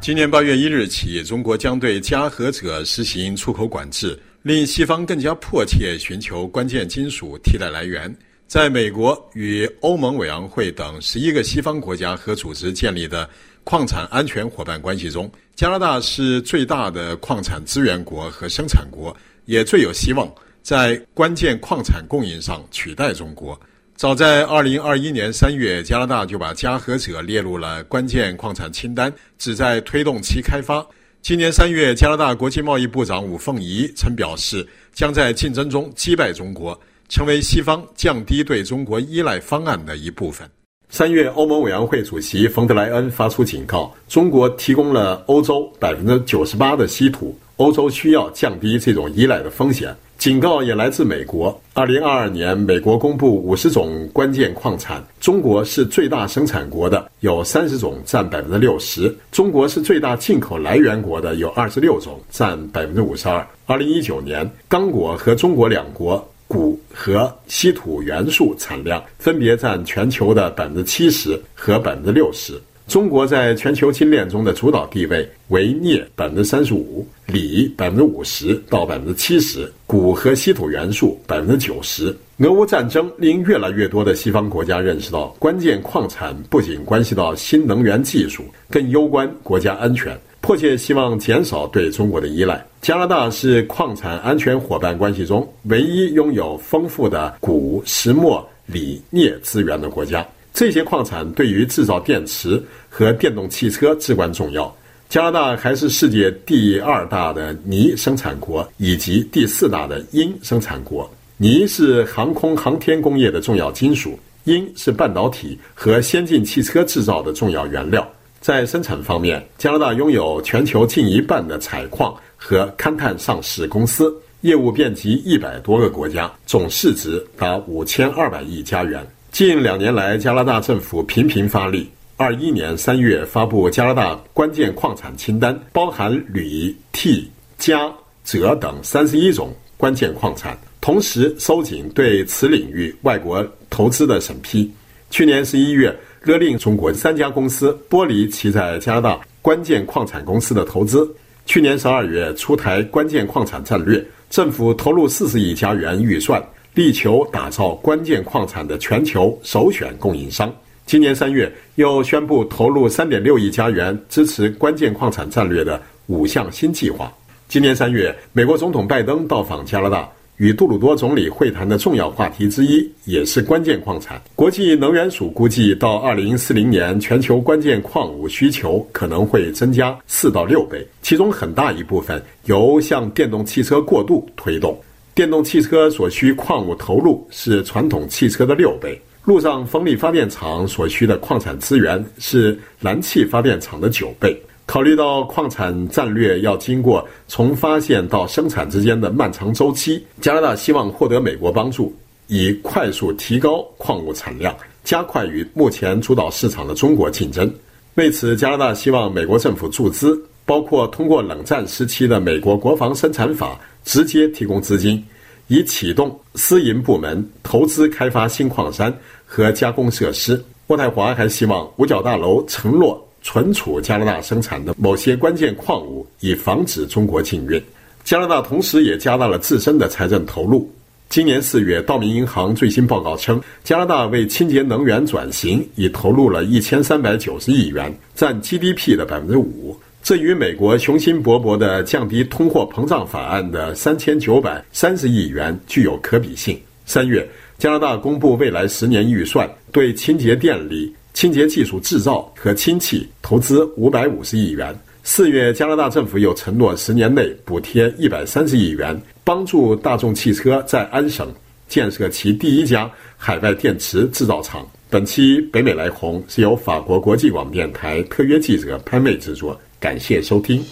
今年八月一日起，中国将对镓和锗实行出口管制，令西方更加迫切寻求关键金属替代来源。在美国与欧盟委员会等十一个西方国家和组织建立的矿产安全伙伴关系中，加拿大是最大的矿产资源国和生产国，也最有希望在关键矿产供应上取代中国。早在二零二一年三月，加拿大就把镓和锗列入了关键矿产清单，旨在推动其开发。今年三月，加拿大国际贸易部长武凤仪曾表示，将在竞争中击败中国，成为西方降低对中国依赖方案的一部分。三月，欧盟委员会主席冯德莱恩发出警告：中国提供了欧洲百分之九十八的稀土，欧洲需要降低这种依赖的风险。警告也来自美国。二零二二年，美国公布五十种关键矿产，中国是最大生产国的，有三十种，占百分之六十。中国是最大进口来源国的，有二十六种，占百分之五十二。二零一九年，刚果和中国两国钴和稀土元素产量分别占全球的百分之七十和百分之六十。中国在全球金链中的主导地位为镍百分之三十五，锂百分之五十到百分之七十，钴和稀土元素百分之九十。俄乌战争令越来越多的西方国家认识到，关键矿产不仅关系到新能源技术，更攸关国家安全，迫切希望减少对中国的依赖。加拿大是矿产安全伙伴关系中唯一拥有丰富的钴、石墨、锂、镍资源的国家。这些矿产对于制造电池和电动汽车至关重要。加拿大还是世界第二大的锂生产国，以及第四大的铟生产国。锂是航空航天工业的重要金属，铟是半导体和先进汽车制造的重要原料。在生产方面，加拿大拥有全球近一半的采矿和勘探上市公司，业务遍及一百多个国家，总市值达五千二百亿加元。近两年来，加拿大政府频频发力。二一年三月发布加拿大关键矿产清单，包含铝、锑、镓、锗等三十一种关键矿产，同时收紧对此领域外国投资的审批。去年十一月，勒令中国三家公司剥离其在加拿大关键矿产公司的投资。去年十二月，出台关键矿产战略，政府投入四十亿加元预算。力求打造关键矿产的全球首选供应商。今年三月，又宣布投入三点六亿加元支持关键矿产战略的五项新计划。今年三月，美国总统拜登到访加拿大，与杜鲁多总理会谈的重要话题之一也是关键矿产。国际能源署估计，到二零四零年，全球关键矿物需求可能会增加四到六倍，其中很大一部分由向电动汽车过渡推动。电动汽车所需矿物投入是传统汽车的六倍，陆上风力发电厂所需的矿产资源是燃气发电厂的九倍。考虑到矿产战略要经过从发现到生产之间的漫长周期，加拿大希望获得美国帮助，以快速提高矿物产量，加快与目前主导市场的中国竞争。为此，加拿大希望美国政府注资，包括通过冷战时期的美国国防生产法。直接提供资金，以启动私营部门投资开发新矿山和加工设施。渥太华还希望五角大楼承诺存储加拿大生产的某些关键矿物，以防止中国禁运。加拿大同时也加大了自身的财政投入。今年四月，道明银行最新报告称，加拿大为清洁能源转型已投入了一千三百九十亿元，占 GDP 的百分之五。这与美国雄心勃勃的降低通货膨胀法案的三千九百三十亿元具有可比性。三月，加拿大公布未来十年预算，对清洁电力、清洁技术制造和氢气投资五百五十亿元。四月，加拿大政府又承诺十年内补贴一百三十亿元，帮助大众汽车在安省建设其第一家海外电池制造厂。本期北美来红是由法国国际广播电台特约记者潘妹制作。感谢收听。